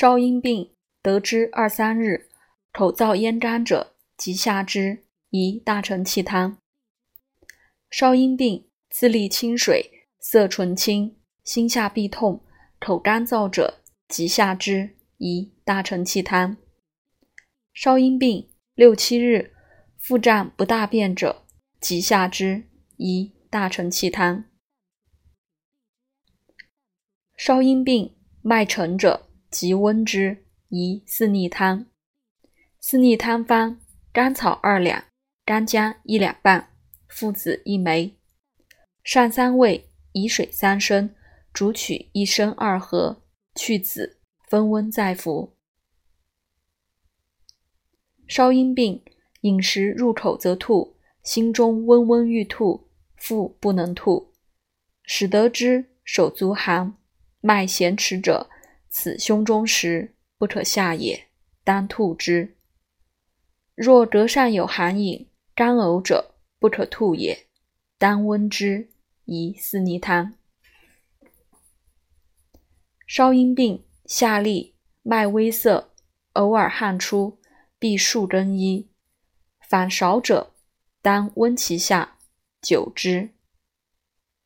少阴病，得之二三日，口燥咽干者，即下之，宜大承气汤。少阴病，自利清水，色纯清，心下必痛，口干燥者，即下之，宜大承气汤。少阴病，六七日，腹胀不大便者，即下之，宜大承气汤。少阴病，脉沉者，即温之，宜四逆汤。四逆汤方：甘草二两，干姜一两半。附子一枚，上三味，以水三升，煮取一升二合，去子，分温再服。少阴病，饮食入口则吐，心中温温欲吐，腹不能吐，使得之手足寒，脉弦迟者，此胸中实，不可下也，当吐之。若膈上有寒饮，干呕者。不可吐也，当温之，宜四逆汤。少阴病，下利，脉微涩，偶尔汗出，必数更衣。反少者，当温其下，久之。